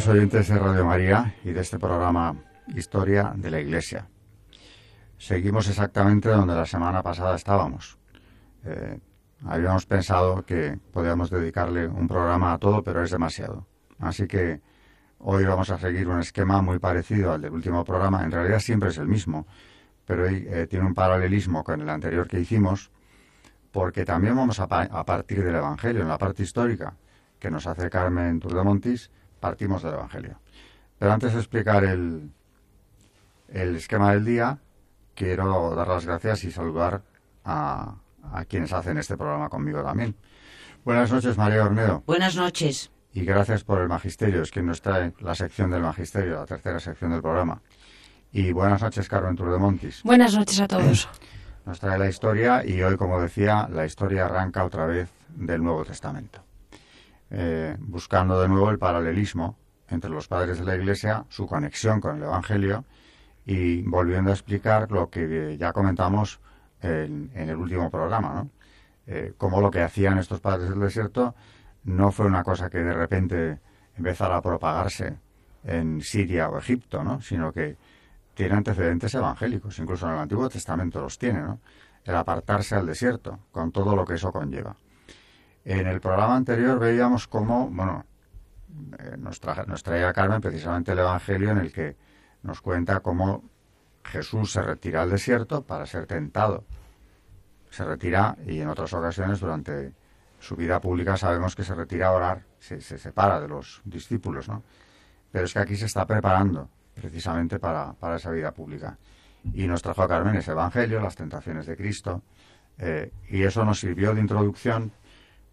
Noches, oyentes de Radio María y de este programa Historia de la Iglesia. Seguimos exactamente donde la semana pasada estábamos. Eh, habíamos pensado que podíamos dedicarle un programa a todo, pero es demasiado. Así que hoy vamos a seguir un esquema muy parecido al del último programa. En realidad siempre es el mismo, pero hoy eh, tiene un paralelismo con el anterior que hicimos, porque también vamos a, a partir del Evangelio, en la parte histórica que nos hace Carmen Turdemontis, partimos del Evangelio. Pero antes de explicar el, el esquema del día, quiero dar las gracias y saludar a, a quienes hacen este programa conmigo también. Buenas noches, María Ornedo. Buenas noches. Y gracias por el magisterio, es quien nos trae la sección del magisterio, la tercera sección del programa. Y buenas noches, Carmen Turdemontis. Buenas noches a todos. Nos trae la historia y hoy, como decía, la historia arranca otra vez del Nuevo Testamento. Eh, buscando de nuevo el paralelismo entre los padres de la Iglesia, su conexión con el Evangelio y volviendo a explicar lo que ya comentamos en, en el último programa, ¿no? Eh, cómo lo que hacían estos padres del desierto no fue una cosa que de repente empezara a propagarse en Siria o Egipto, ¿no? sino que tiene antecedentes evangélicos, incluso en el Antiguo Testamento los tiene, ¿no? el apartarse al desierto, con todo lo que eso conlleva. En el programa anterior veíamos cómo, bueno, eh, nos, traje, nos traía Carmen precisamente el Evangelio en el que nos cuenta cómo Jesús se retira al desierto para ser tentado. Se retira y en otras ocasiones durante su vida pública sabemos que se retira a orar, se, se separa de los discípulos, ¿no? Pero es que aquí se está preparando precisamente para, para esa vida pública. Y nos trajo a Carmen ese Evangelio, las tentaciones de Cristo, eh, y eso nos sirvió de introducción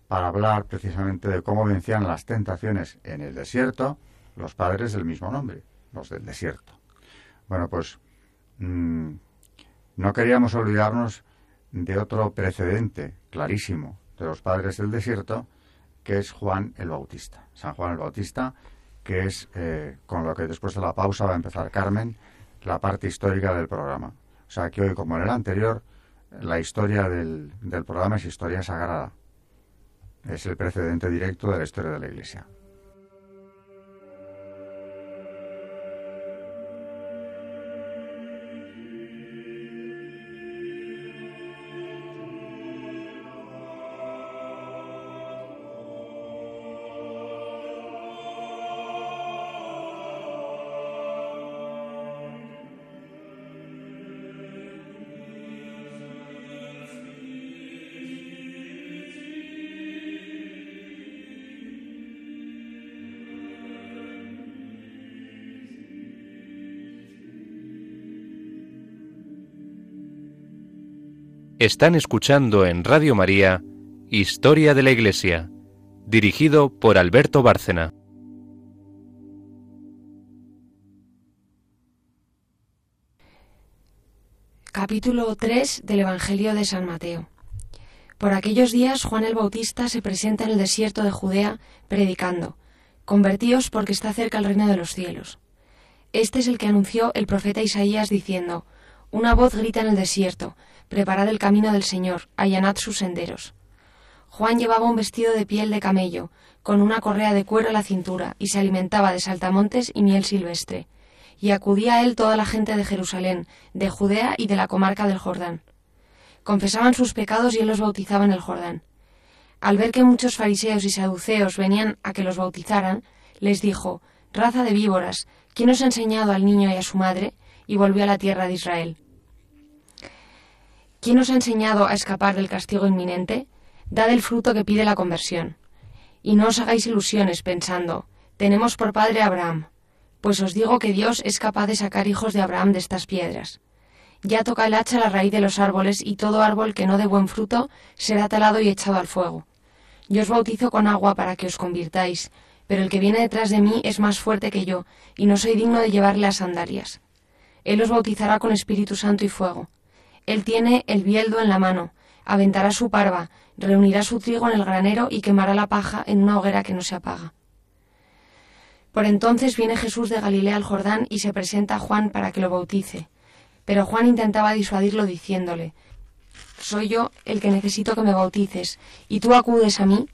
para hablar precisamente de cómo vencían las tentaciones en el desierto los padres del mismo nombre, los del desierto. Bueno, pues mmm, no queríamos olvidarnos de otro precedente clarísimo de los padres del desierto, que es Juan el Bautista. San Juan el Bautista, que es eh, con lo que después de la pausa va a empezar Carmen, la parte histórica del programa. O sea que hoy, como en el anterior, la historia del, del programa es historia sagrada es el precedente directo de la historia de la Iglesia. Están escuchando en Radio María Historia de la Iglesia, dirigido por Alberto Bárcena. Capítulo 3 del Evangelio de San Mateo. Por aquellos días Juan el Bautista se presenta en el desierto de Judea predicando, Convertíos porque está cerca el reino de los cielos. Este es el que anunció el profeta Isaías diciendo, Una voz grita en el desierto, Preparad el camino del Señor, allanad sus senderos. Juan llevaba un vestido de piel de camello, con una correa de cuero a la cintura, y se alimentaba de saltamontes y miel silvestre. Y acudía a él toda la gente de Jerusalén, de Judea y de la comarca del Jordán. Confesaban sus pecados y él los bautizaba en el Jordán. Al ver que muchos fariseos y saduceos venían a que los bautizaran, les dijo, Raza de víboras, ¿quién os ha enseñado al niño y a su madre? Y volvió a la tierra de Israel. ¿Quién os ha enseñado a escapar del castigo inminente? Dad el fruto que pide la conversión. Y no os hagáis ilusiones pensando, tenemos por padre a Abraham, pues os digo que Dios es capaz de sacar hijos de Abraham de estas piedras. Ya toca el hacha la raíz de los árboles, y todo árbol que no dé buen fruto será talado y echado al fuego. Yo os bautizo con agua para que os convirtáis, pero el que viene detrás de mí es más fuerte que yo, y no soy digno de llevarle las sandalias. Él os bautizará con Espíritu Santo y fuego. Él tiene el bieldo en la mano, aventará su parva, reunirá su trigo en el granero y quemará la paja en una hoguera que no se apaga. Por entonces viene Jesús de Galilea al Jordán y se presenta a Juan para que lo bautice. Pero Juan intentaba disuadirlo diciéndole, Soy yo el que necesito que me bautices, ¿y tú acudes a mí?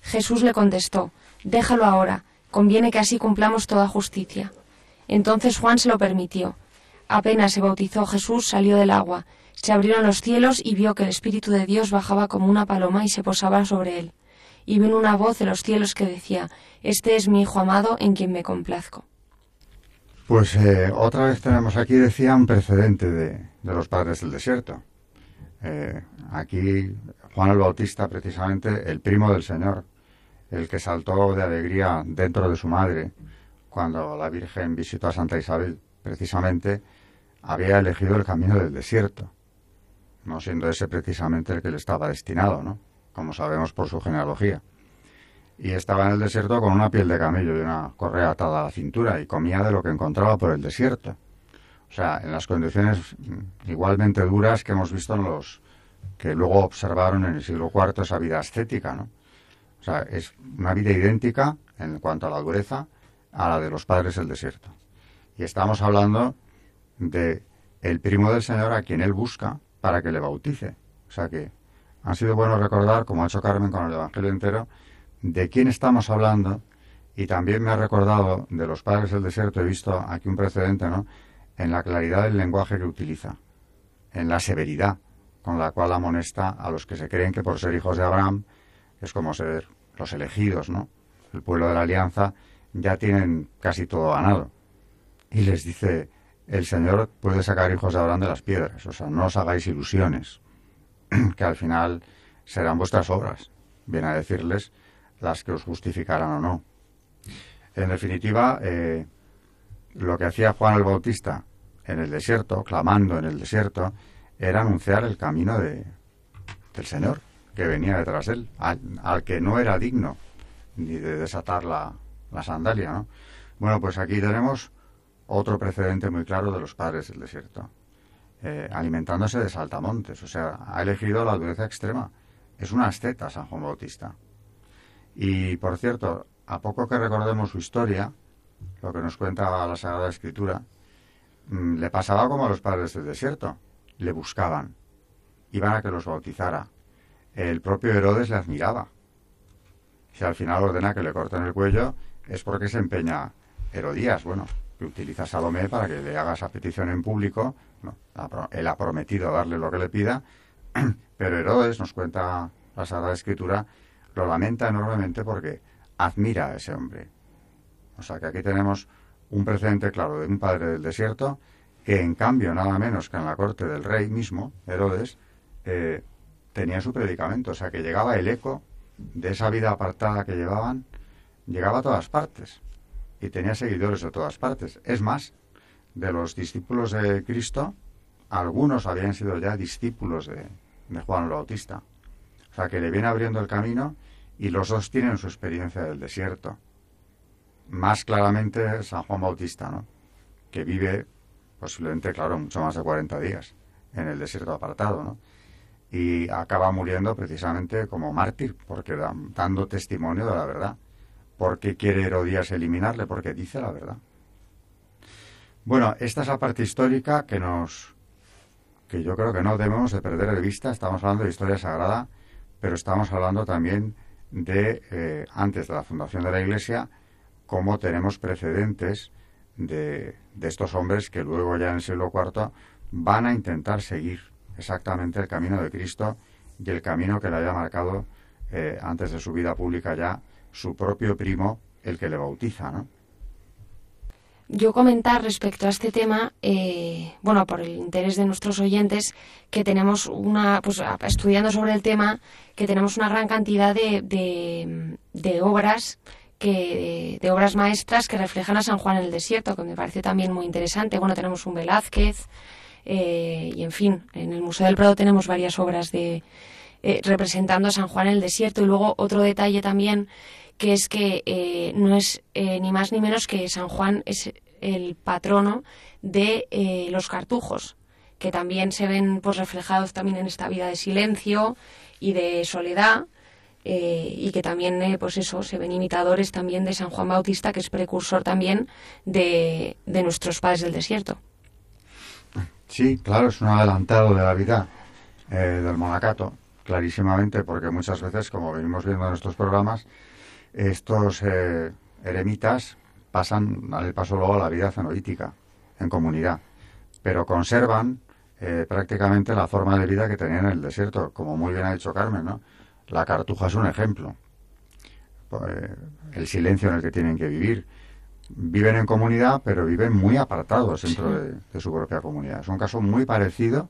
Jesús le contestó, Déjalo ahora, conviene que así cumplamos toda justicia. Entonces Juan se lo permitió. Apenas se bautizó Jesús, salió del agua, se abrieron los cielos y vio que el Espíritu de Dios bajaba como una paloma y se posaba sobre él. Y vino una voz de los cielos que decía, Este es mi Hijo amado en quien me complazco. Pues eh, otra vez tenemos aquí, decía, un precedente de, los padres del desierto. Eh, aquí Juan el Bautista, precisamente el primo del Señor, el que saltó de alegría dentro de su madre cuando la Virgen visitó a Santa Isabel, precisamente había elegido el camino del desierto, no siendo ese precisamente el que le estaba destinado, ¿no? Como sabemos por su genealogía y estaba en el desierto con una piel de camello y una correa atada a la cintura y comía de lo que encontraba por el desierto. O sea, en las condiciones mm, igualmente duras que hemos visto en los que luego observaron en el siglo IV esa vida ascética, ¿no? O sea, es una vida idéntica en cuanto a la dureza a la de los padres del desierto. Y estamos hablando de el primo del Señor a quien él busca para que le bautice. O sea que ha sido bueno recordar, como ha hecho Carmen con el Evangelio entero, de quién estamos hablando y también me ha recordado de los padres del desierto, he visto aquí un precedente, ¿no? En la claridad del lenguaje que utiliza, en la severidad con la cual amonesta a los que se creen que por ser hijos de Abraham es como ser los elegidos, ¿no? El pueblo de la alianza ya tienen casi todo ganado. Y les dice, el Señor puede sacar hijos de Abraham de las piedras, o sea, no os hagáis ilusiones, que al final serán vuestras obras. Viene a decirles las que os justificaran o no. En definitiva, eh, lo que hacía Juan el Bautista en el desierto, clamando en el desierto, era anunciar el camino de, del Señor que venía detrás de él, al, que no era digno ni de desatar la, sandalia. ¿no? Bueno, pues aquí tenemos otro precedente muy claro de los padres del desierto, eh, alimentándose de saltamontes, o sea, ha elegido la dureza extrema. Es una asceta San Juan Bautista. Y, por cierto, a poco que recordemos su historia, lo que nos cuenta la Sagrada Escritura, mm, le pasaba como a los padres del desierto. Le buscaban, iban a que los bautizara. El propio Herodes le admiraba. Si al final ordena que le corten el cuello, es porque se empeña Herodías, bueno, que utiliza a Salomé para que le haga esa petición en público. él ha prometido darle lo que le pida, pero Herodes, nos cuenta la Sagrada Escritura, lo lamenta enormemente porque admira a ese hombre. O sea que aquí tenemos un precedente claro de un padre del desierto que en cambio nada menos que en la corte del rey mismo, Herodes, eh, tenía su predicamento, o sea que llegaba el eco de esa vida apartada que llevaban, llegaba a todas partes y tenía seguidores de todas partes. Es más, de los discípulos de Cristo, algunos habían sido ya discípulos de, de Juan el Bautista. O sea, que le viene abriendo el camino y los dos tienen su experiencia del desierto. Más claramente San Juan Bautista, ¿no? Que vive posiblemente, claro, mucho más de 40 días en el desierto apartado, ¿no? Y acaba muriendo precisamente como mártir, porque dando testimonio de la verdad. Porque quiere Herodías eliminarle? Porque dice la verdad. Bueno, esta es la parte histórica que nos que yo creo que no debemos de perder de vista. Estamos hablando de historia sagrada pero estamos hablando también de, eh, antes de la fundación de la Iglesia, cómo tenemos precedentes de, estos hombres que luego ya en el siglo IV van a intentar seguir exactamente el camino de Cristo y el camino que le haya marcado eh, antes de su vida pública ya su propio primo, el que le bautiza, ¿no? yo comentar respecto a este tema, eh, bueno, por el interés de nuestros oyentes, que tenemos una, pues estudiando sobre el tema, que tenemos una gran cantidad de, de, obras que de, obras maestras que reflejan a San Juan en el desierto, que me parece también muy interesante. Bueno, tenemos un Velázquez eh, y, en fin, en el Museo del Prado tenemos varias obras de eh, representando a San Juan en el desierto. Y luego otro detalle también que es que eh, no es eh, ni más ni menos que San Juan es el patrono de los cartujos, que también se ven pues reflejados también en esta vida de silencio y de soledad. y que también, pues eso, se ven imitadores también de San Juan Bautista, que es precursor también de, de nuestros padres del desierto. Sí, claro, es un adelantado de la vida del monacato, clarísimamente, porque muchas veces, como venimos viendo en estos programas, estos eh, eremitas pasan al paso luego a la vida cenobítica en comunidad, pero conservan eh, prácticamente la forma de vida que tenían en el desierto, como muy bien ha dicho Carmen, ¿no? La cartuja es un ejemplo. Pues, el silencio en el que tienen que vivir. Viven en comunidad, pero viven muy apartados dentro de, su propia comunidad. Es un caso muy parecido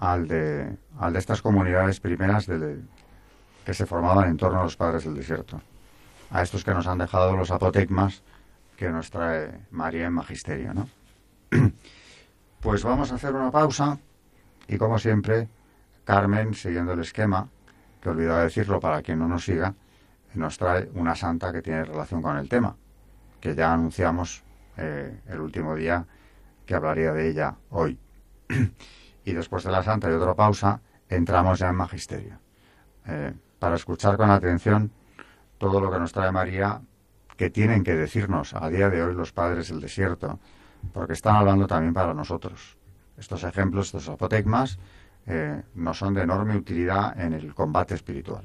al de, al de estas comunidades primeras que se formaban en torno a los padres del desierto a estos que nos han dejado los apotegmas que nos trae María en Magisterio, ¿no? Pues vamos a hacer una pausa y como siempre, Carmen, siguiendo el esquema, que olvidaba decirlo para quien no nos siga, nos trae una santa que tiene relación con el tema, que ya anunciamos eh, el último día que hablaría de ella hoy. y después de la santa y otra pausa, entramos ya en Magisterio, eh, para escuchar con atención todo lo que nos trae María, que tienen que decirnos a día de hoy los padres del desierto, porque están hablando también para nosotros. Estos ejemplos, estos apotegmas, eh, nos son de enorme utilidad en el combate espiritual.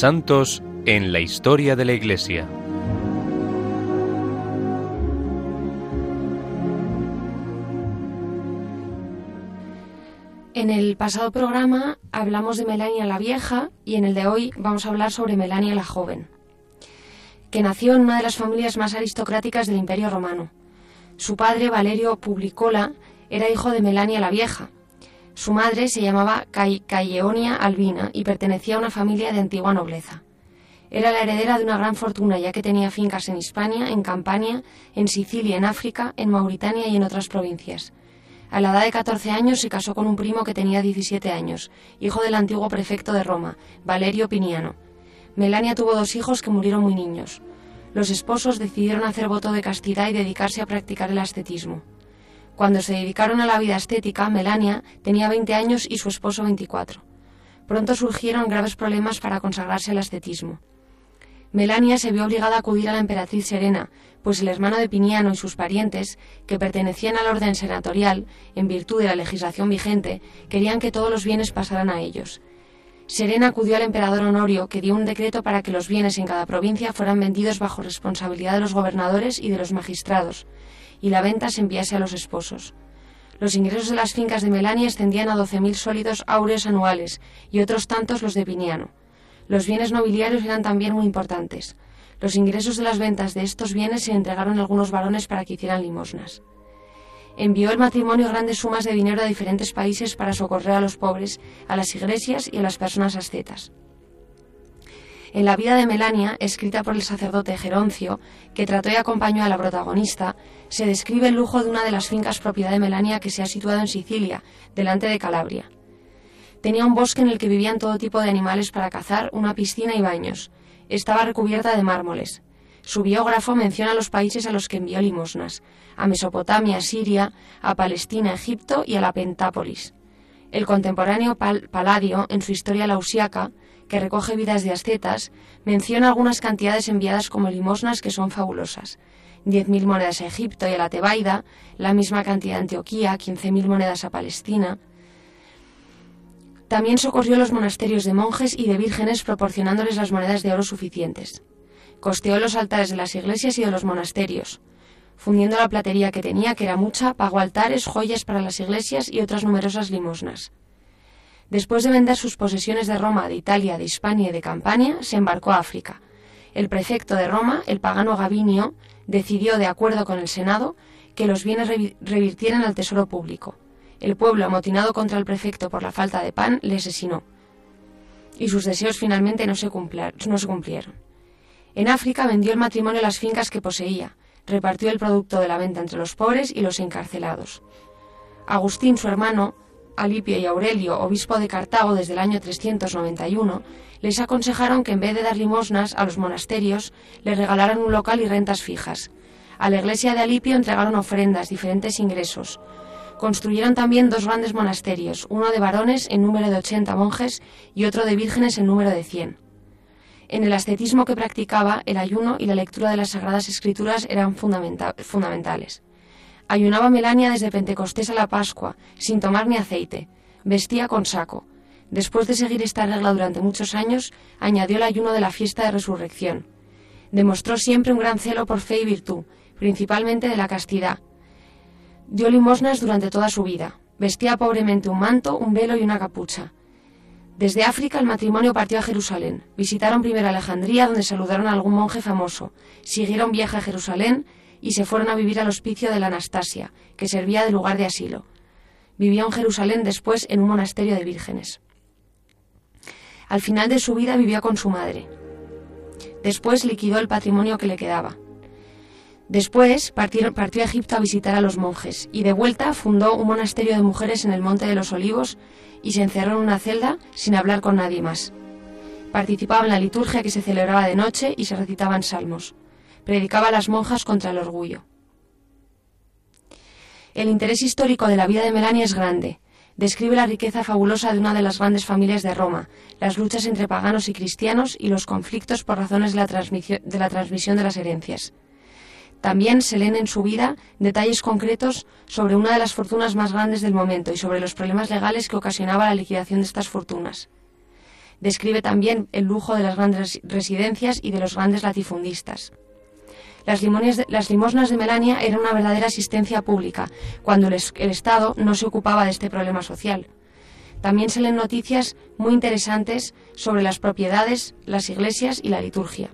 Santos en la historia de la Iglesia. En el pasado programa hablamos de Melania la Vieja y en el de hoy vamos a hablar sobre Melania la Joven, que nació en una de las familias más aristocráticas del Imperio Romano. Su padre, Valerio Publicola, era hijo de Melania la Vieja. Su madre se llamaba Caieonia Albina y pertenecía a una familia de antigua nobleza. Era la heredera de una gran fortuna ya que tenía fincas en Hispania, en Campania, en Sicilia, en África, en Mauritania y en otras provincias. A la edad de 14 años se casó con un primo que tenía 17 años, hijo del antiguo prefecto de Roma, Valerio Piniano. Melania tuvo dos hijos que murieron muy niños. Los esposos decidieron hacer voto de castidad y dedicarse a practicar el ascetismo. Cuando se dedicaron a la vida estética, Melania tenía 20 años y su esposo 24. Pronto surgieron graves problemas para consagrarse al ascetismo. Melania se vio obligada a acudir a la emperatriz Serena, pues el hermano de Piniano y sus parientes, que pertenecían al orden senatorial, en virtud de la legislación vigente, querían que todos los bienes pasaran a ellos. Serena acudió al emperador Honorio, que dio un decreto para que los bienes en cada provincia fueran vendidos bajo responsabilidad de los gobernadores y de los magistrados, y la venta se enviase a los esposos. Los ingresos de las fincas de Melania ascendían a 12.000 sólidos áureos anuales y otros tantos los de Piniano. Los bienes nobiliarios eran también muy importantes. Los ingresos de las ventas de estos bienes se entregaron a algunos varones para que hicieran limosnas. Envió el matrimonio grandes sumas de dinero a diferentes países para socorrer a los pobres, a las iglesias y a las personas ascetas. En la vida de Melania, escrita por el sacerdote Geroncio, que trató y acompañó a la protagonista, se describe el lujo de una de las fincas propiedad de Melania que se ha situado en Sicilia, delante de Calabria. Tenía un bosque en el que vivían todo tipo de animales para cazar, una piscina y baños. Estaba recubierta de mármoles. Su biógrafo menciona los países a los que envió limosnas, a Mesopotamia, Siria, a Palestina, Egipto y a la Pentápolis. El contemporáneo Paladio, en su historia lausiaca, que recoge vidas de ascetas, menciona algunas cantidades enviadas como limosnas que son fabulosas. 10.000 monedas a Egipto y a la Tebaida, la misma cantidad a Antioquía, 15.000 monedas a Palestina, también socorrió los monasterios de monjes y de vírgenes proporcionándoles las monedas de oro suficientes. Costeó los altares de las iglesias y de los monasterios. Fundiendo la platería que tenía, que era mucha, pagó altares, joyas para las iglesias y otras numerosas limosnas. Después de vender sus posesiones de Roma, de Italia, de Hispania y de Campania, se embarcó a África. El prefecto de Roma, el pagano Gavinio, decidió, de acuerdo con el Senado, que los bienes revirtieran al tesoro público. El pueblo, amotinado contra el prefecto por la falta de pan, le asesinó. Y sus deseos finalmente no se, cumplieron. En África vendió el matrimonio las fincas que poseía, repartió el producto de la venta entre los pobres y los encarcelados. Agustín, su hermano, Alipio y Aurelio, obispo de Cartago desde el año 391, les aconsejaron que en vez de dar limosnas a los monasterios, les regalaran un local y rentas fijas. A la iglesia de Alipio entregaron ofrendas, diferentes ingresos, Construyeron también dos grandes monasterios, uno de varones en número de 80 monjes y otro de vírgenes en número de 100. En el ascetismo que practicaba, el ayuno y la lectura de las Sagradas Escrituras eran fundamentales. Ayunaba Melania desde Pentecostés a la Pascua, sin tomar ni aceite. Vestía con saco. Después de seguir esta regla durante muchos años, añadió el ayuno de la fiesta de resurrección. Demostró siempre un gran celo por fe y virtud, principalmente de la castidad, Dio limosnas durante toda su vida. Vestía pobremente un manto, un velo y una capucha. Desde África el matrimonio partió a Jerusalén. Visitaron primero Alejandría, donde saludaron a algún monje famoso. Siguieron viaje a Jerusalén y se fueron a vivir al hospicio de la Anastasia, que servía de lugar de asilo. Vivió en Jerusalén después en un monasterio de vírgenes. Al final de su vida vivió con su madre. Después liquidó el patrimonio que le quedaba. Después partió a Egipto a visitar a los monjes y de vuelta fundó un monasterio de mujeres en el Monte de los Olivos y se encerró en una celda sin hablar con nadie más. Participaba en la liturgia que se celebraba de noche y se recitaban salmos. Predicaba a las monjas contra el orgullo. El interés histórico de la vida de Melania es grande. Describe la riqueza fabulosa de una de las grandes familias de Roma, las luchas entre paganos y cristianos y los conflictos por razones de la, de la transmisión de las herencias. También se leen en su vida detalles concretos sobre una de las fortunas más grandes del momento y sobre los problemas legales que ocasionaba la liquidación de estas fortunas. Describe también el lujo de las grandes residencias y de los grandes latifundistas. Las, las limosnas de Melania eran una verdadera asistencia pública, cuando el, el Estado no se ocupaba de este problema social. También se leen noticias muy interesantes sobre las propiedades, las iglesias y la liturgia.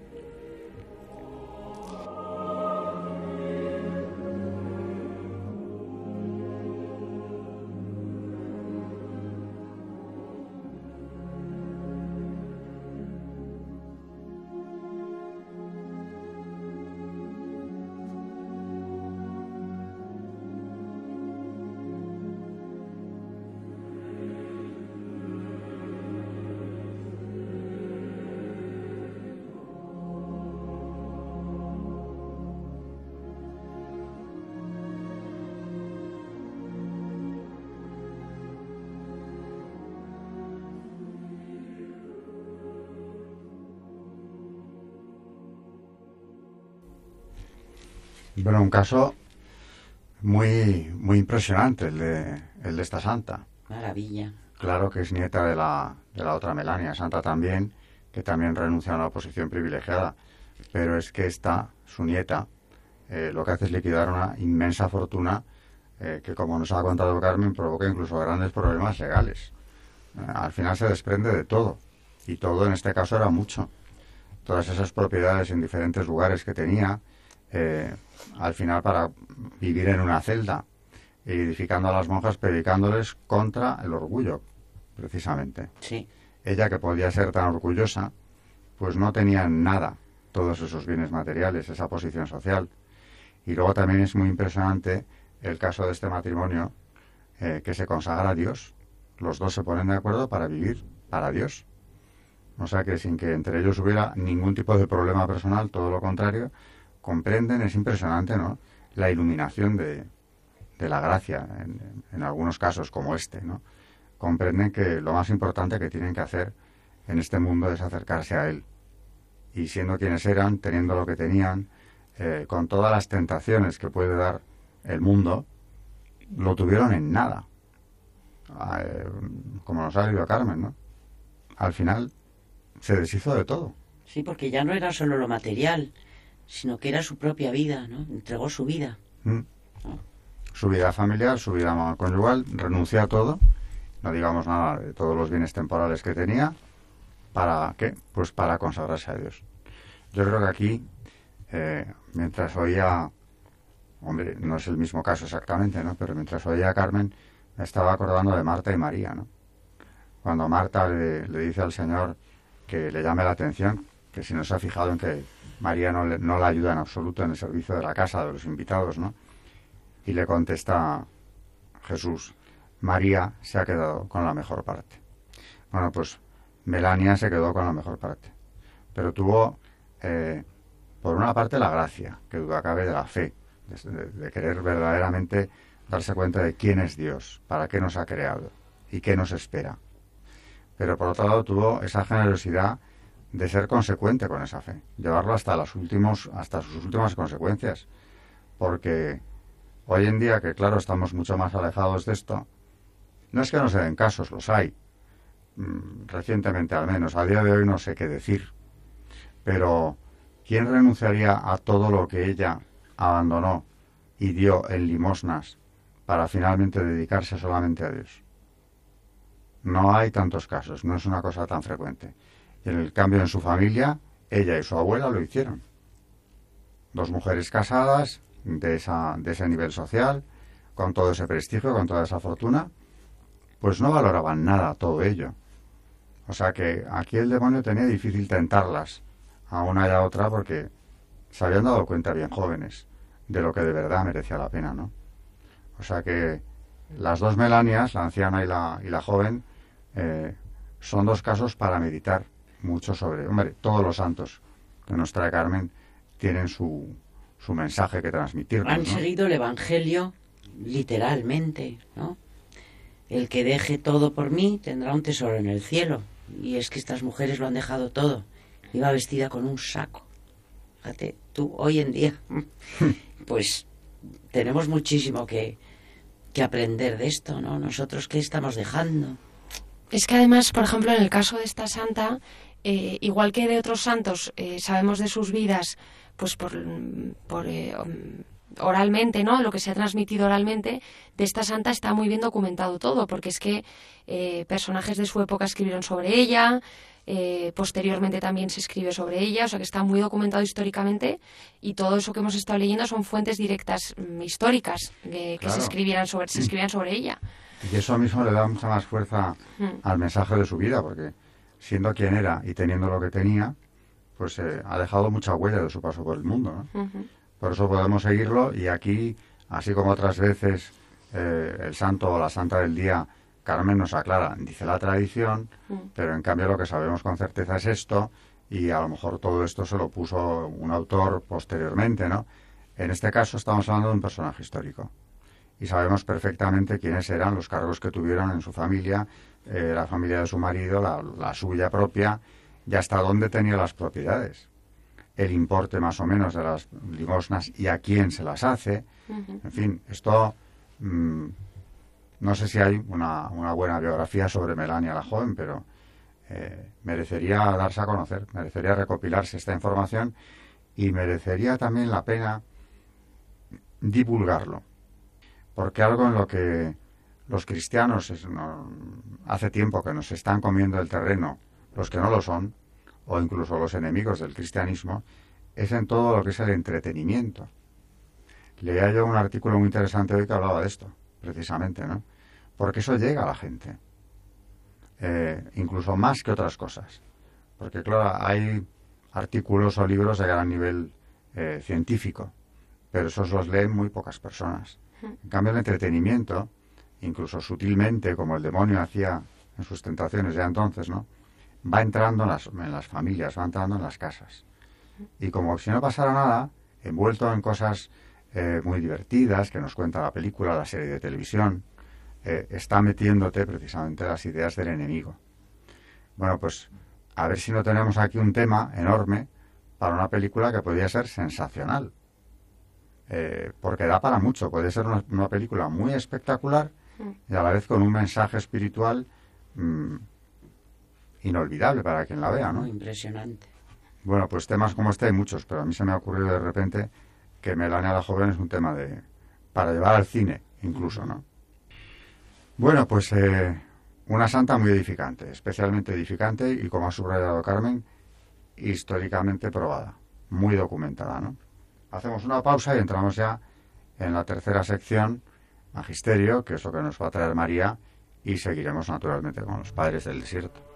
Bueno, un caso muy, muy impresionante el de, el de esta santa. Maravilla. Claro que es nieta de la, de la otra Melania, santa también, que también renunció a una posición privilegiada. Pero es que esta, su nieta, eh, lo que hace es liquidar una inmensa fortuna eh, que, como nos ha contado Carmen, provoca incluso grandes problemas legales. Eh, al final se desprende de todo, y todo en este caso era mucho. Todas esas propiedades en diferentes lugares que tenía, al final para vivir en una celda, edificando a las monjas, predicándoles contra el orgullo, precisamente. Sí. Ella, que podía ser tan orgullosa, pues no tenía nada todos esos bienes materiales, esa posición social. Y luego también es muy impresionante el caso de este matrimonio eh, que se consagra a Dios. Los dos se ponen de acuerdo para vivir para Dios. O sea que sin que entre ellos hubiera ningún tipo de problema personal, todo lo contrario, comprenden, es impresionante, ¿no? La iluminación de, de la gracia, en, algunos casos como este, ¿no? Comprenden que lo más importante que tienen que hacer en este mundo es acercarse a Él. Y siendo quienes eran, teniendo lo que tenían, eh, con todas las tentaciones que puede dar el mundo, lo tuvieron en nada. Eh, como nos ha dicho Carmen, ¿no? Al final se deshizo de todo. Sí, porque ya no era solo lo material, sino que era su propia vida, ¿no? Entregó su vida. Mm. Su vida familiar, su vida conyugal, renunció a todo, no digamos nada de todos los bienes temporales que tenía, ¿para qué? Pues para consagrarse a Dios. Yo creo que aquí, eh, mientras oía, hombre, no es el mismo caso exactamente, ¿no? Pero mientras oía a Carmen, me estaba acordando de Marta y María, ¿no? Cuando Marta le, le dice al Señor que le llame la atención, que si no se ha fijado en que María no, no la ayuda en absoluto en el servicio de la casa, de los invitados, ¿no? Y le contesta Jesús, María se ha quedado con la mejor parte. Bueno, pues Melania se quedó con la mejor parte. Pero tuvo, eh, por una parte, la gracia, que duda cabe de la fe, de, de, querer verdaderamente darse cuenta de quién es Dios, para qué nos ha creado y qué nos espera. Pero por otro lado tuvo esa generosidad de ser consecuente con esa fe, llevarlo hasta los últimos, hasta sus últimas consecuencias, porque hoy en día que claro estamos mucho más alejados de esto, no es que no se den casos, los hay, mm, recientemente al menos, a día de hoy no sé qué decir, pero ¿quién renunciaría a todo lo que ella abandonó y dio en limosnas para finalmente dedicarse solamente a Dios? No hay tantos casos, no es una cosa tan frecuente. En el cambio en su familia, ella y su abuela lo hicieron. Dos mujeres casadas, de, esa, de ese nivel social, con todo ese prestigio, con toda esa fortuna, pues no valoraban nada todo ello. O sea que aquí el demonio tenía difícil tentarlas a una y a otra porque se habían dado cuenta bien jóvenes de lo que de verdad merecía la pena, ¿no? O sea que las dos Melanias, la anciana y la, y la joven, eh, son dos casos para meditar mucho sobre, hombre, todos los santos que nos trae Carmen tienen su, su mensaje que transmitir. Han ¿no? seguido el Evangelio literalmente, ¿no? El que deje todo por mí tendrá un tesoro en el cielo. Y es que estas mujeres lo han dejado todo. Iba vestida con un saco. Fíjate, tú hoy en día, pues tenemos muchísimo que, que aprender de esto, ¿no? Nosotros, ¿qué estamos dejando? Es que además, por ejemplo, en el caso de esta santa, eh, igual que de otros santos, eh, sabemos de sus vidas, pues por, por eh, oralmente, ¿no? Lo que se ha transmitido oralmente, de esta santa está muy bien documentado todo, porque es que personajes de su época escribieron sobre ella, posteriormente también se escribe sobre ella, o sea que está muy documentado históricamente y todo eso que hemos estado leyendo son fuentes directas mm, históricas que se escribieran sobre, se escribían sobre ella. Y eso mismo le da mucha más fuerza mm. al mensaje de su vida, porque siendo quien era y teniendo lo que tenía, pues eh, ha dejado mucha huella de su paso por el mundo. Por eso podemos seguirlo y aquí, así como otras veces eh, el santo o la santa del día, Carmen nos aclara, dice la tradición, mm. pero en cambio lo que sabemos con certeza es esto y a lo mejor todo esto se lo puso un autor posteriormente, ¿no? En este caso estamos hablando de un personaje histórico y sabemos perfectamente quiénes eran los cargos que tuvieron en su familia, eh, la familia de su marido, la, suya propia, y hasta dónde tenía las propiedades, el importe más o menos de las limosnas y a quién se las hace. En fin, esto mm, no sé si hay una, una, buena biografía sobre Melania la joven, pero eh, merecería darse a conocer, merecería recopilarse esta información y merecería también la pena divulgarlo. Porque algo en lo que los cristianos hace tiempo que nos están comiendo el terreno, los que no lo son, o incluso los enemigos del cristianismo, es en todo lo que es el entretenimiento. Leía yo un artículo muy interesante hoy que hablaba de esto, precisamente, ¿no? Porque eso llega a la gente, eh, incluso más que otras cosas. Porque, claro, hay artículos o libros de gran nivel eh, científico, pero esos los leen muy pocas personas. En cambio, el entretenimiento, incluso sutilmente, como el demonio hacía en sus tentaciones ya entonces, ¿no? Va entrando en las, familias, va entrando en las casas. Y como si no pasara nada, envuelto en cosas eh, muy divertidas que nos cuenta la película, la serie de televisión, eh, está metiéndote precisamente las ideas del enemigo. Bueno, pues a ver si no tenemos aquí un tema enorme para una película que podría ser sensacional. Eh, porque da para mucho. Puede ser una, película muy espectacular y a la vez con un mensaje espiritual mm, inolvidable para quien la vea, ¿no? Impresionante. Bueno, pues temas como este hay muchos, pero a mí se me ha ocurrido de repente que Melania la joven es un tema de para llevar al cine, incluso, ¿no? Bueno, pues eh, una santa muy edificante, especialmente edificante y como ha subrayado Carmen, históricamente probada, muy documentada, ¿no? Hacemos una pausa y entramos ya en la tercera sección, Magisterio, que es lo que nos va a traer María, y seguiremos naturalmente con los padres del desierto.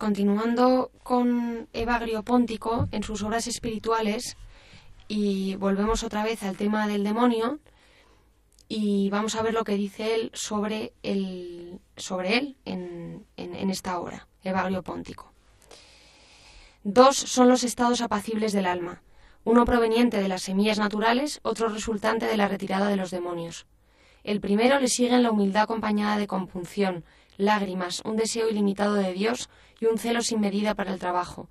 Continuando con Evagrio Póntico en sus obras espirituales, y volvemos otra vez al tema del demonio, y vamos a ver lo que dice él sobre, sobre él en, en esta obra, Evagrio Póntico. Dos son los estados apacibles del alma, uno proveniente de las semillas naturales, otro resultante de la retirada de los demonios. El primero le sigue en la humildad acompañada de compunción, lágrimas, un deseo ilimitado de Dios y un celo sin medida para el trabajo.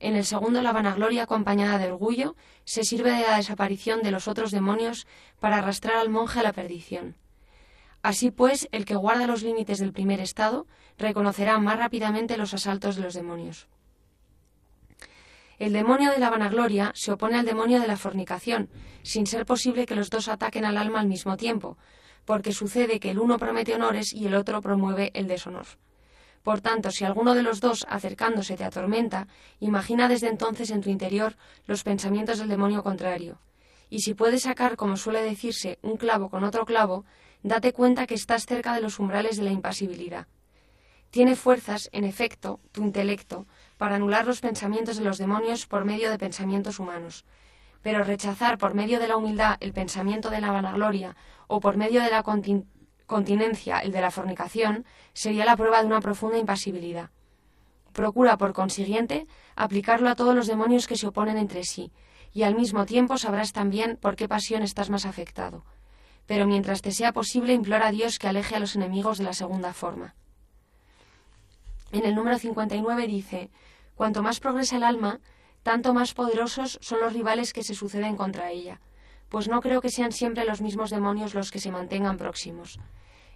En el segundo, la vanagloria acompañada de orgullo se sirve de la desaparición de los otros demonios para arrastrar al monje a la perdición. Así pues, el que guarda los límites del primer estado reconocerá más rápidamente los asaltos de los demonios. El demonio de la vanagloria se opone al demonio de la fornicación, sin ser posible que los dos ataquen al alma al mismo tiempo, porque sucede que el uno promete honores y el otro promueve el deshonor. Por tanto, si alguno de los dos acercándose te atormenta, imagina desde entonces en tu interior los pensamientos del demonio contrario. Y si puedes sacar, como suele decirse, un clavo con otro clavo, date cuenta que estás cerca de los umbrales de la impasibilidad. Tiene fuerzas, en efecto, tu intelecto, para anular los pensamientos de los demonios por medio de pensamientos humanos. Pero rechazar por medio de la humildad el pensamiento de la vanagloria o por medio de la continencia el de la fornicación sería la prueba de una profunda impasibilidad. Procura, por consiguiente, aplicarlo a todos los demonios que se oponen entre sí, y al mismo tiempo sabrás también por qué pasión estás más afectado. Pero mientras te sea posible, implora a Dios que aleje a los enemigos de la segunda forma. En el número 59 dice, Cuanto más progresa el alma, tanto más poderosos son los rivales que se suceden contra ella, pues no creo que sean siempre los mismos demonios los que se mantengan próximos.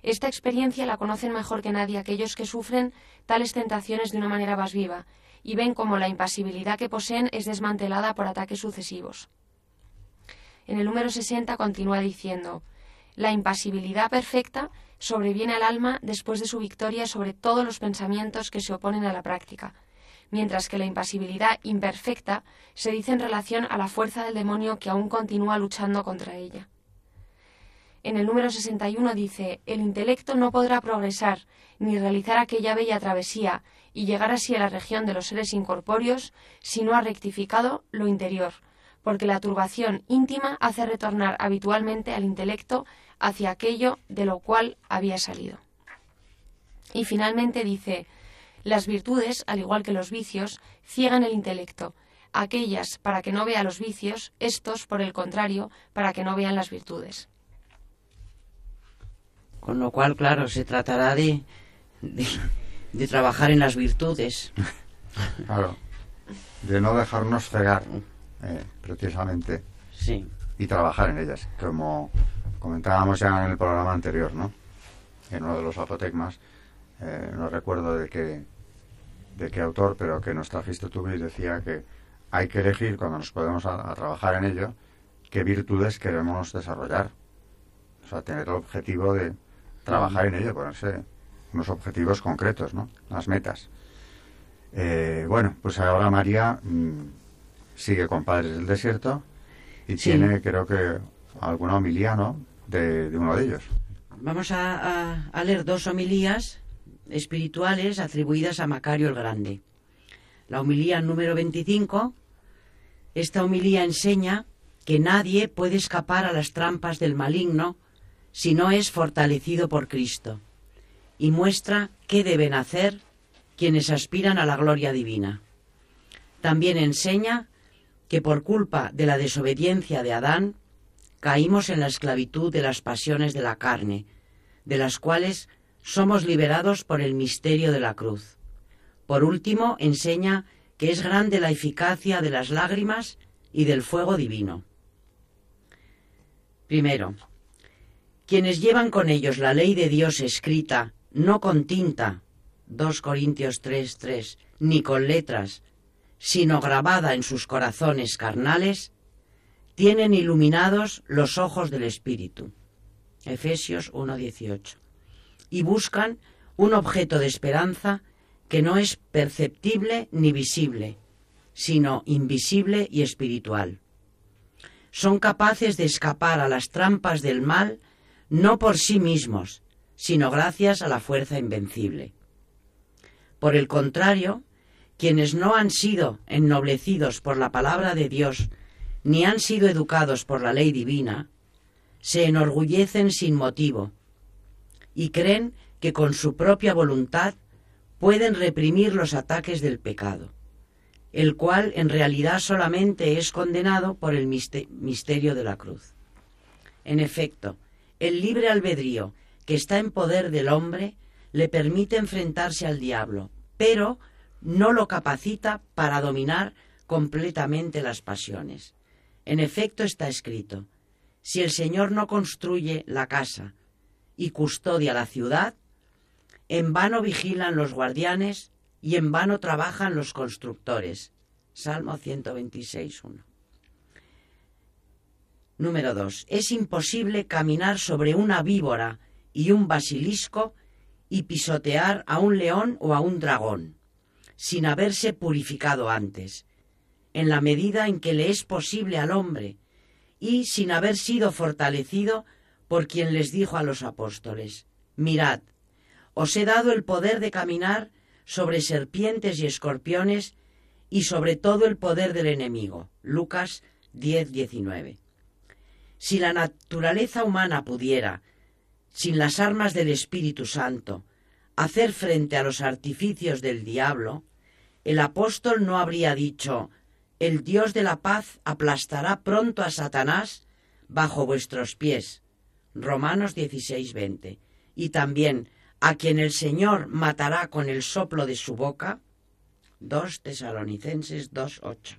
Esta experiencia la conocen mejor que nadie aquellos que sufren tales tentaciones de una manera más viva y ven cómo la impasibilidad que poseen es desmantelada por ataques sucesivos. En el número 60 continúa diciendo, la impasibilidad perfecta sobreviene al alma después de su victoria sobre todos los pensamientos que se oponen a la práctica, mientras que la impasibilidad imperfecta se dice en relación a la fuerza del demonio que aún continúa luchando contra ella. En el número 61 dice, el intelecto no podrá progresar ni realizar aquella bella travesía y llegar así a la región de los seres incorpóreos si no ha rectificado lo interior, porque la turbación íntima hace retornar habitualmente al intelecto hacia aquello de lo cual había salido. Y finalmente dice, las virtudes, al igual que los vicios, ciegan el intelecto, aquellas para que no vea los vicios, estos, por el contrario, para que no vean las virtudes. Con lo cual, claro, se tratará de, de, trabajar en las virtudes. Claro, de no dejarnos cegar, eh, precisamente. Sí. Y trabajar en ellas, como comentábamos ya en el programa anterior, ¿no? En uno de los apotecmas, eh, no recuerdo de qué, de qué autor, pero que nos trajiste tú y decía que hay que elegir cuando nos podemos a, trabajar en ello qué virtudes queremos desarrollar. O sea, tener el objetivo de trabajar en ello, ponerse unos objetivos concretos, ¿no? Las metas. Eh, bueno, pues ahora María mm, sigue con Padres del Desierto y tiene, creo que, alguna homilía, ¿no? De, uno de ellos. Vamos a, a leer dos homilías espirituales atribuidas a Macario el Grande. La homilía número 25, esta homilía enseña que nadie puede escapar a las trampas del maligno si no es fortalecido por Cristo, y muestra qué deben hacer quienes aspiran a la gloria divina. También enseña que por culpa de la desobediencia de Adán, caímos en la esclavitud de las pasiones de la carne, de las cuales somos liberados por el misterio de la cruz. Por último, enseña que es grande la eficacia de las lágrimas y del fuego divino. Primero, quienes llevan con ellos la ley de Dios escrita, no con tinta, 2 Corintios 3, 3, ni con letras, sino grabada en sus corazones carnales, tienen iluminados los ojos del Espíritu. Efesios 1, 18 y buscan un objeto de esperanza que no es perceptible ni visible, sino invisible y espiritual. Son capaces de escapar a las trampas del mal no por sí mismos, sino gracias a la fuerza invencible. Por el contrario, quienes no han sido ennoblecidos por la palabra de Dios, ni han sido educados por la ley divina, se enorgullecen sin motivo, y creen que con su propia voluntad pueden reprimir los ataques del pecado, el cual en realidad solamente es condenado por el misterio de la cruz. En efecto, el libre albedrío que está en poder del hombre le permite enfrentarse al diablo, pero no lo capacita para dominar completamente las pasiones. En efecto está escrito, si el Señor no construye la casa, y custodia la ciudad, en vano vigilan los guardianes y en vano trabajan los constructores. Salmo 126, 1. Número 2. Es imposible caminar sobre una víbora y un basilisco y pisotear a un león o a un dragón, sin haberse purificado antes, en la medida en que le es posible al hombre, y sin haber sido fortalecido por quien les dijo a los apóstoles, Mirad, os he dado el poder de caminar sobre serpientes y escorpiones y sobre todo el poder del enemigo. Lucas 10, 19. Si la naturaleza humana pudiera, sin las armas del Espíritu Santo, hacer frente a los artificios del diablo, el apóstol no habría dicho, el Dios de la paz aplastará pronto a Satanás bajo vuestros pies. Romanos 16:20. Y también, a quien el Señor matará con el soplo de su boca. 2 Tesalonicenses 2:8.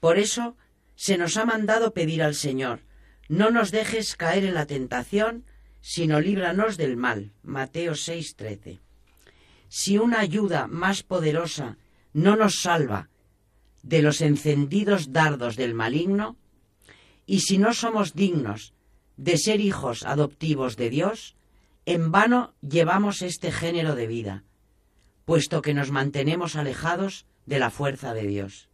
Por eso se nos ha mandado pedir al Señor, no nos dejes caer en la tentación, sino líbranos del mal. Mateo 6:13. Si una ayuda más poderosa no nos salva de los encendidos dardos del maligno, y si no somos dignos de ser hijos adoptivos de Dios, en vano llevamos este género de vida, puesto que nos mantenemos alejados de la fuerza de Dios.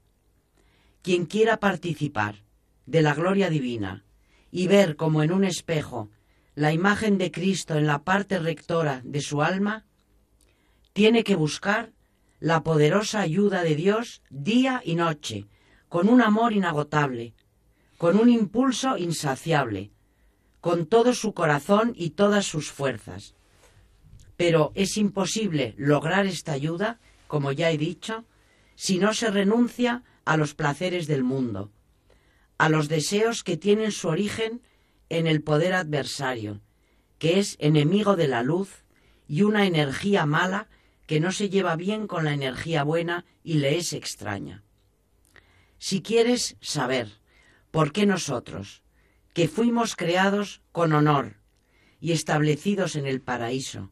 Quien quiera participar de la gloria divina y ver como en un espejo la imagen de Cristo en la parte rectora de su alma, tiene que buscar la poderosa ayuda de Dios día y noche, con un amor inagotable, con un impulso insaciable, con todo su corazón y todas sus fuerzas. Pero es imposible lograr esta ayuda, como ya he dicho, si no se renuncia a los placeres del mundo, a los deseos que tienen su origen en el poder adversario, que es enemigo de la luz y una energía mala que no se lleva bien con la energía buena y le es extraña. Si quieres saber por qué nosotros, que fuimos creados con honor y establecidos en el paraíso,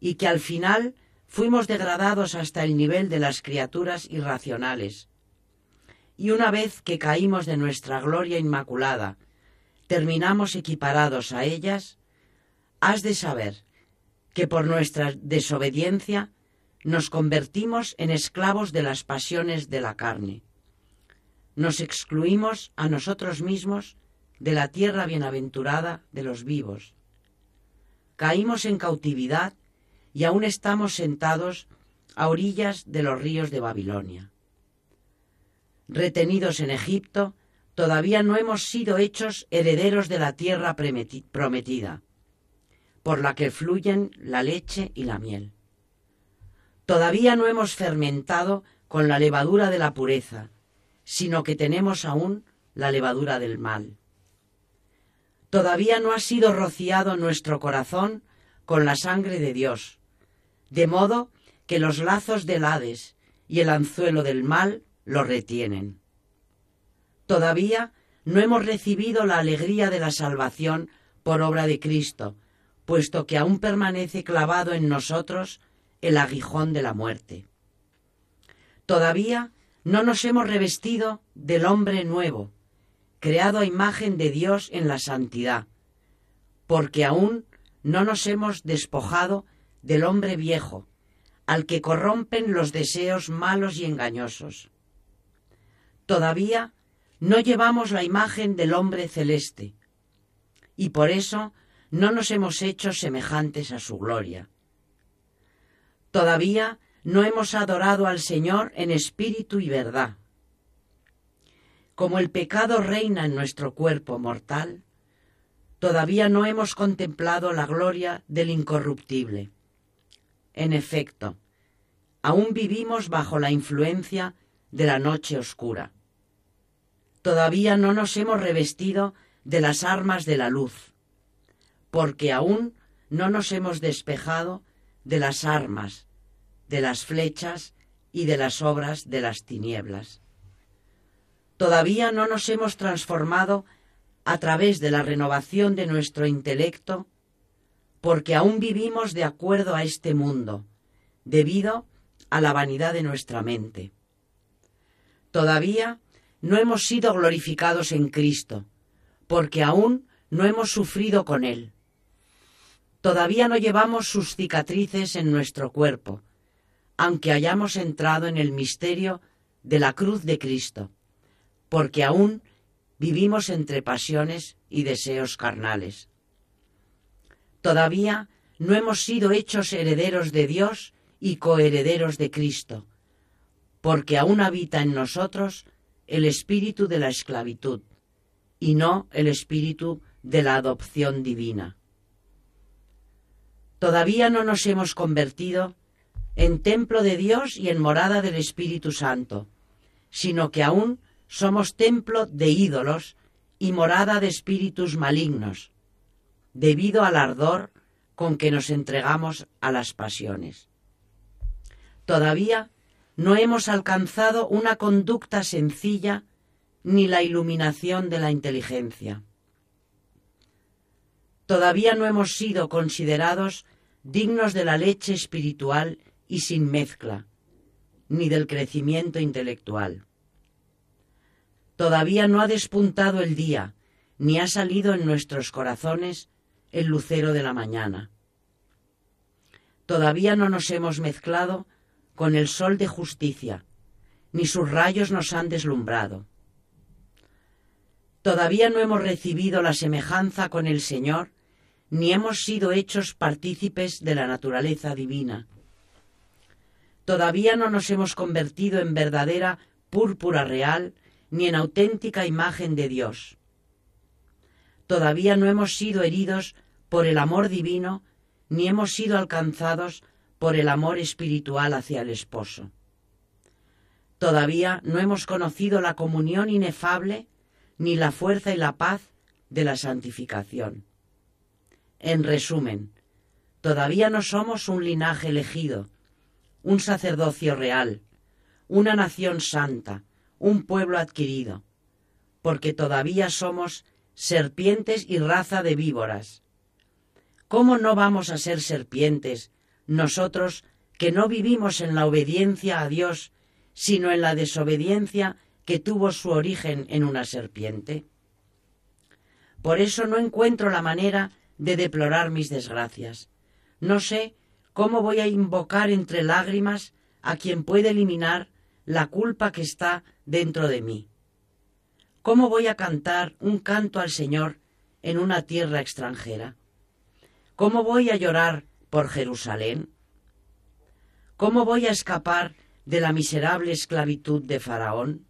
y que al final fuimos degradados hasta el nivel de las criaturas irracionales. Y una vez que caímos de nuestra gloria inmaculada, terminamos equiparados a ellas, has de saber que por nuestra desobediencia nos convertimos en esclavos de las pasiones de la carne. Nos excluimos a nosotros mismos de la tierra bienaventurada de los vivos. Caímos en cautividad y aún estamos sentados a orillas de los ríos de Babilonia. Retenidos en Egipto, todavía no hemos sido hechos herederos de la tierra prometida, por la que fluyen la leche y la miel. Todavía no hemos fermentado con la levadura de la pureza, sino que tenemos aún la levadura del mal. Todavía no ha sido rociado nuestro corazón con la sangre de Dios, de modo que los lazos del Hades y el anzuelo del mal lo retienen. Todavía no hemos recibido la alegría de la salvación por obra de Cristo, puesto que aún permanece clavado en nosotros el aguijón de la muerte. Todavía no nos hemos revestido del hombre nuevo, creado a imagen de Dios en la santidad, porque aún no nos hemos despojado del hombre viejo, al que corrompen los deseos malos y engañosos. Todavía no llevamos la imagen del hombre celeste, y por eso no nos hemos hecho semejantes a su gloria. Todavía no hemos adorado al Señor en espíritu y verdad como el pecado reina en nuestro cuerpo mortal, todavía no hemos contemplado la gloria del incorruptible. En efecto, aún vivimos bajo la influencia de la noche oscura. Todavía no nos hemos revestido de las armas de la luz, porque aún no nos hemos despejado de las armas, de las flechas y de las obras de las tinieblas. Todavía no nos hemos transformado a través de la renovación de nuestro intelecto porque aún vivimos de acuerdo a este mundo, debido a la vanidad de nuestra mente. Todavía no hemos sido glorificados en Cristo, porque aún no hemos sufrido con Él. Todavía no llevamos sus cicatrices en nuestro cuerpo, aunque hayamos entrado en el misterio de la cruz de Cristo, porque aún vivimos entre pasiones y deseos carnales. Todavía no hemos sido hechos herederos de Dios y coherederos de Cristo, porque aún habita en nosotros el espíritu de la esclavitud y no el espíritu de la adopción divina. Todavía no nos hemos convertido en templo de Dios y en morada del Espíritu Santo, sino que aún somos templo de ídolos y morada de espíritus malignos, debido al ardor con que nos entregamos a las pasiones. Todavía no hemos alcanzado una conducta sencilla ni la iluminación de la inteligencia. Todavía no hemos sido considerados dignos de la leche espiritual y sin mezcla, ni del crecimiento intelectual. Todavía no ha despuntado el día, ni ha salido en nuestros corazones el lucero de la mañana. Todavía no nos hemos mezclado con el sol de justicia, ni sus rayos nos han deslumbrado. Todavía no hemos recibido la semejanza con el Señor, ni hemos sido hechos partícipes de la naturaleza divina. Todavía no nos hemos convertido en verdadera púrpura real, ni en auténtica imagen de Dios. Todavía no hemos sido heridos por el amor divino, ni hemos sido alcanzados por el amor espiritual hacia el esposo. Todavía no hemos conocido la comunión inefable, ni la fuerza y la paz de la santificación. En resumen, todavía no somos un linaje elegido, un sacerdocio real, una nación santa, un pueblo adquirido, porque todavía somos serpientes y raza de víboras. ¿Cómo no vamos a ser serpientes nosotros que no vivimos en la obediencia a Dios, sino en la desobediencia que tuvo su origen en una serpiente? Por eso no encuentro la manera de deplorar mis desgracias. No sé cómo voy a invocar entre lágrimas a quien puede eliminar la culpa que está dentro de mí. ¿Cómo voy a cantar un canto al Señor en una tierra extranjera? ¿Cómo voy a llorar por Jerusalén? ¿Cómo voy a escapar de la miserable esclavitud de Faraón?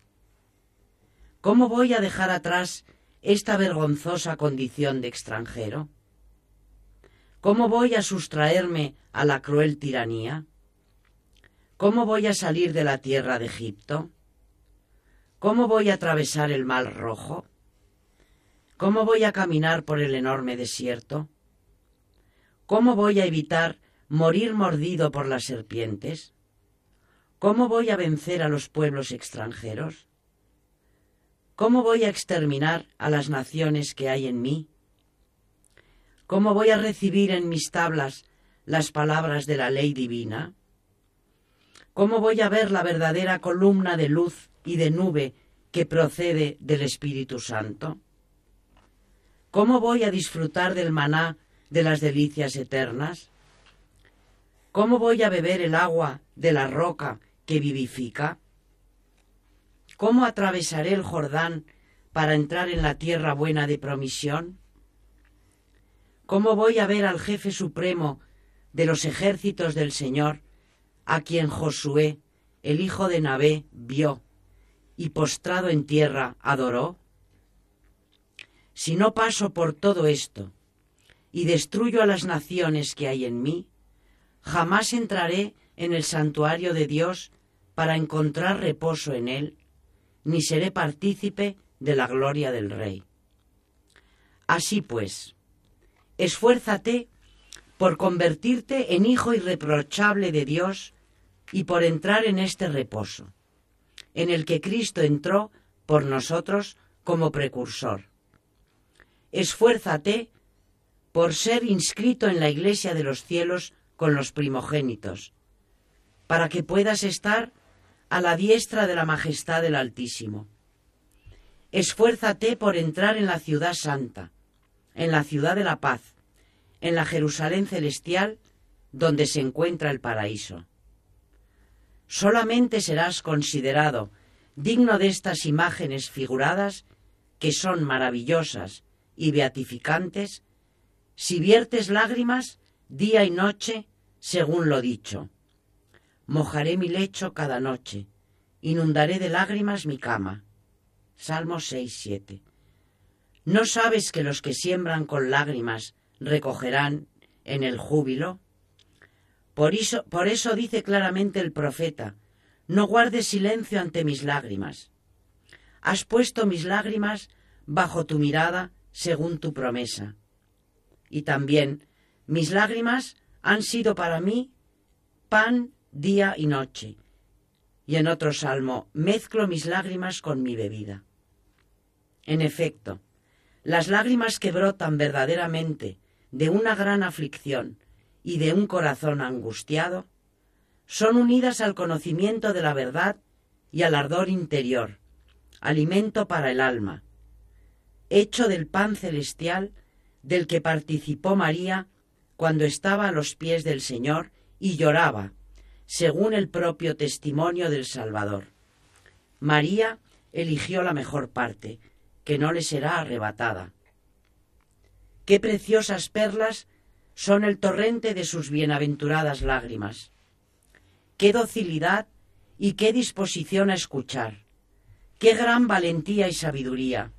¿Cómo voy a dejar atrás esta vergonzosa condición de extranjero? ¿Cómo voy a sustraerme a la cruel tiranía? ¿Cómo voy a salir de la tierra de Egipto? ¿Cómo voy a atravesar el mar rojo? ¿Cómo voy a caminar por el enorme desierto? ¿Cómo voy a evitar morir mordido por las serpientes? ¿Cómo voy a vencer a los pueblos extranjeros? ¿Cómo voy a exterminar a las naciones que hay en mí? ¿Cómo voy a recibir en mis tablas las palabras de la ley divina? ¿Cómo voy a ver la verdadera columna de luz y de nube que procede del Espíritu Santo? ¿Cómo voy a disfrutar del maná de las delicias eternas? ¿Cómo voy a beber el agua de la roca que vivifica? ¿Cómo atravesaré el Jordán para entrar en la tierra buena de promisión? ¿Cómo voy a ver al jefe supremo de los ejércitos del Señor a quien Josué, el hijo de Nabé, vio y postrado en tierra adoró? Si no paso por todo esto y destruyo a las naciones que hay en mí, jamás entraré en el santuario de Dios para encontrar reposo en él, ni seré partícipe de la gloria del Rey. Así pues, esfuérzate por convertirte en hijo irreprochable de Dios y por entrar en este reposo, en el que Cristo entró por nosotros como precursor. Esfuérzate por ser inscrito en la iglesia de los cielos con los primogénitos, para que puedas estar a la diestra de la majestad del Altísimo. Esfuérzate por entrar en la ciudad santa, en la ciudad de la paz, en la Jerusalén celestial, donde se encuentra el paraíso. Solamente serás considerado digno de estas imágenes figuradas, que son maravillosas y beatificantes, si viertes lágrimas día y noche, según lo dicho. Mojaré mi lecho cada noche, inundaré de lágrimas mi cama. Salmo 6, 7. ¿No sabes que los que siembran con lágrimas recogerán en el júbilo? Por eso, por eso dice claramente el profeta, no guardes silencio ante mis lágrimas. Has puesto mis lágrimas bajo tu mirada según tu promesa. Y también mis lágrimas han sido para mí pan día y noche. Y en otro salmo, mezclo mis lágrimas con mi bebida. En efecto, las lágrimas que brotan verdaderamente de una gran aflicción y de un corazón angustiado, son unidas al conocimiento de la verdad y al ardor interior, alimento para el alma, hecho del pan celestial del que participó María cuando estaba a los pies del Señor y lloraba, según el propio testimonio del Salvador. María eligió la mejor parte, que no le será arrebatada. Qué preciosas perlas son el torrente de sus bienaventuradas lágrimas. Qué docilidad y qué disposición a escuchar. Qué gran valentía y sabiduría.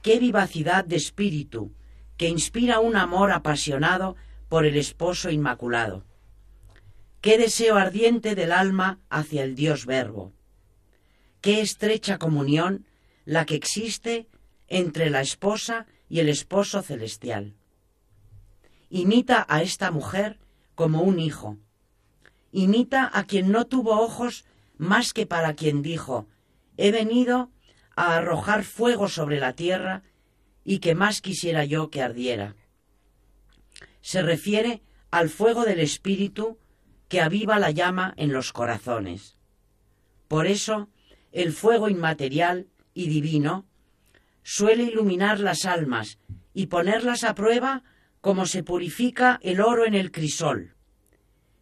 Qué vivacidad de espíritu que inspira un amor apasionado por el esposo inmaculado. Qué deseo ardiente del alma hacia el Dios Verbo. Qué estrecha comunión la que existe entre la esposa y el esposo celestial imita a esta mujer como un hijo. Imita a quien no tuvo ojos más que para quien dijo, he venido a arrojar fuego sobre la tierra y que más quisiera yo que ardiera. Se refiere al fuego del Espíritu que aviva la llama en los corazones. Por eso, el fuego inmaterial y divino suele iluminar las almas y ponerlas a prueba como se purifica el oro en el crisol,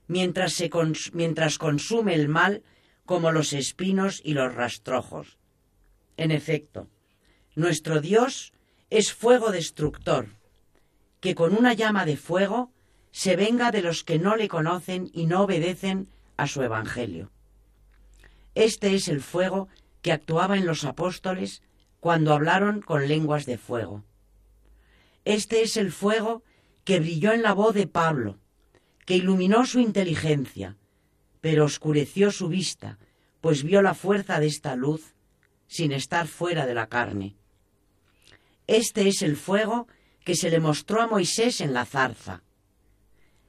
mientras, se mientras consume el mal como los espinos y los rastrojos. En efecto, nuestro Dios es fuego destructor, que con una llama de fuego se venga de los que no le conocen y no obedecen a su Evangelio. Este es el fuego que actuaba en los apóstoles cuando hablaron con lenguas de fuego. Este es el fuego que brilló en la voz de Pablo, que iluminó su inteligencia, pero oscureció su vista, pues vio la fuerza de esta luz sin estar fuera de la carne. Este es el fuego que se le mostró a Moisés en la zarza.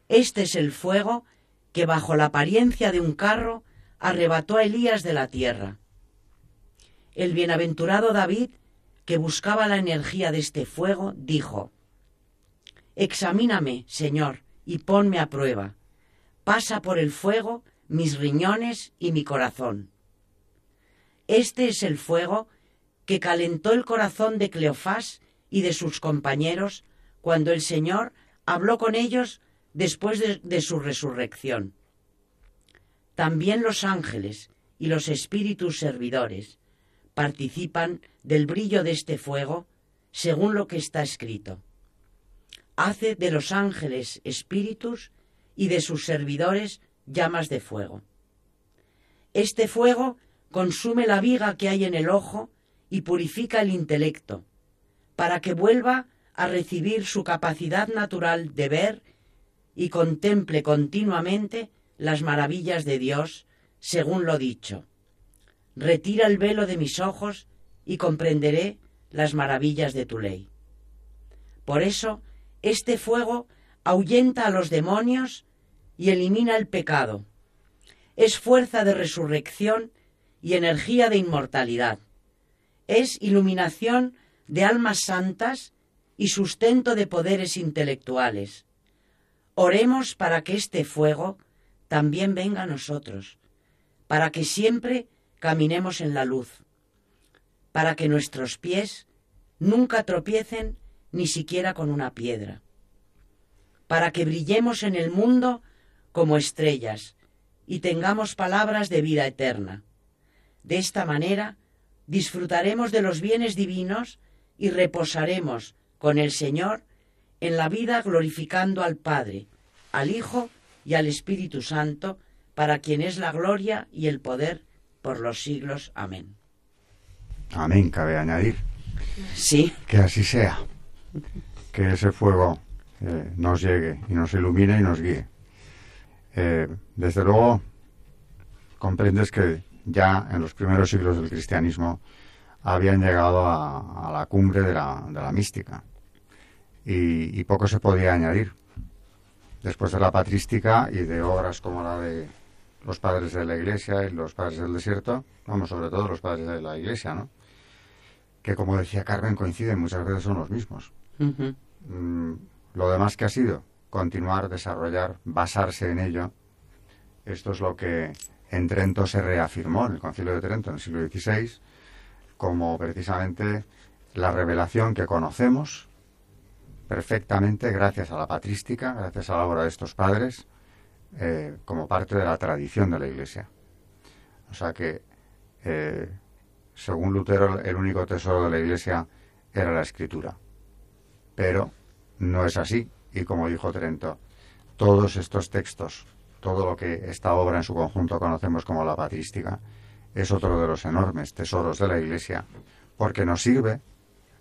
Este es el fuego que bajo la apariencia de un carro arrebató a Elías de la tierra. El bienaventurado David, que buscaba la energía de este fuego, dijo, Examíname, Señor, y ponme a prueba. Pasa por el fuego mis riñones y mi corazón. Este es el fuego que calentó el corazón de Cleofás y de sus compañeros cuando el Señor habló con ellos después de, de, su resurrección. También los ángeles y los espíritus servidores participan del brillo de este fuego según lo que está escrito hace de los ángeles espíritus y de sus servidores llamas de fuego. Este fuego consume la viga que hay en el ojo y purifica el intelecto, para que vuelva a recibir su capacidad natural de ver y contemple continuamente las maravillas de Dios, según lo dicho. Retira el velo de mis ojos y comprenderé las maravillas de tu ley. Por eso este fuego ahuyenta a los demonios y elimina el pecado. Es fuerza de resurrección y energía de inmortalidad. Es iluminación de almas santas y sustento de poderes intelectuales. Oremos para que este fuego también venga a nosotros, para que siempre caminemos en la luz, para que nuestros pies nunca tropiecen ni siquiera con una piedra, para que brillemos en el mundo como estrellas y tengamos palabras de vida eterna. De esta manera disfrutaremos de los bienes divinos y reposaremos con el Señor en la vida glorificando al Padre, al Hijo y al Espíritu Santo, para quien es la gloria y el poder por los siglos. Amén. Amén, cabe añadir. Sí. Que así sea. Que ese fuego eh, nos llegue y nos ilumine y nos guíe. Eh, desde luego, comprendes que ya en los primeros siglos del cristianismo habían llegado a, la cumbre de la, mística y, y, poco se podía añadir. Después de la patrística y de obras como la de los padres de la iglesia y los padres del desierto, vamos, sobre todo los padres de la iglesia, ¿no? Que como decía Carmen, coinciden, muchas veces son los mismos. Mm, lo demás que ha sido continuar, desarrollar, basarse en ello, esto es lo que en Trento se reafirmó, en el Concilio de Trento, en el siglo XVI, como precisamente la revelación que conocemos perfectamente gracias a la patrística, gracias a la obra de estos padres, eh, como parte de la tradición de la Iglesia. O sea que, eh, según Lutero, el único tesoro de la Iglesia era la escritura. Pero no es así, y como dijo Trento, todos estos textos, todo lo que esta obra en su conjunto conocemos como la patrística, es otro de los enormes tesoros de la Iglesia, porque nos sirve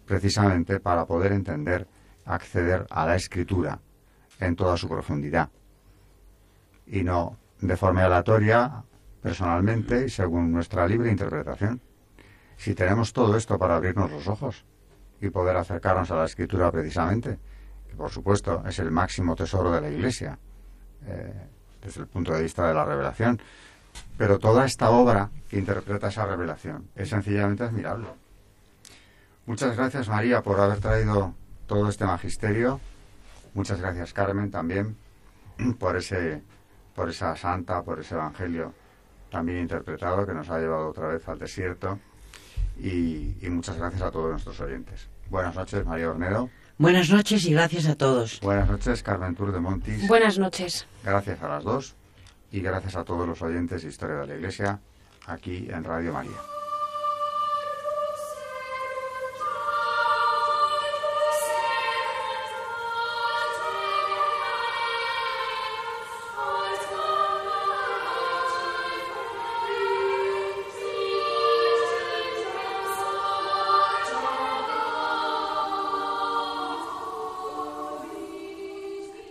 precisamente para poder entender, acceder a la escritura en toda su profundidad y no de forma aleatoria, personalmente y según nuestra libre interpretación. Si tenemos todo esto para abrirnos los ojos y poder acercarnos a la escritura precisamente, que por supuesto es el máximo tesoro de la Iglesia, eh, desde el punto de vista de la revelación, pero toda esta obra que interpreta esa revelación es sencillamente admirable. Muchas gracias María por haber traído todo este magisterio. Muchas gracias Carmen también por ese por esa santa, por ese evangelio también interpretado que nos ha llevado otra vez al desierto. Y, muchas gracias a todos nuestros oyentes. Buenas noches, María Ornedo. Buenas noches y gracias a todos. Buenas noches, Carmen Tour de Montis. Buenas noches. Gracias a las dos y gracias a todos los oyentes de Historia de la Iglesia aquí en Radio María.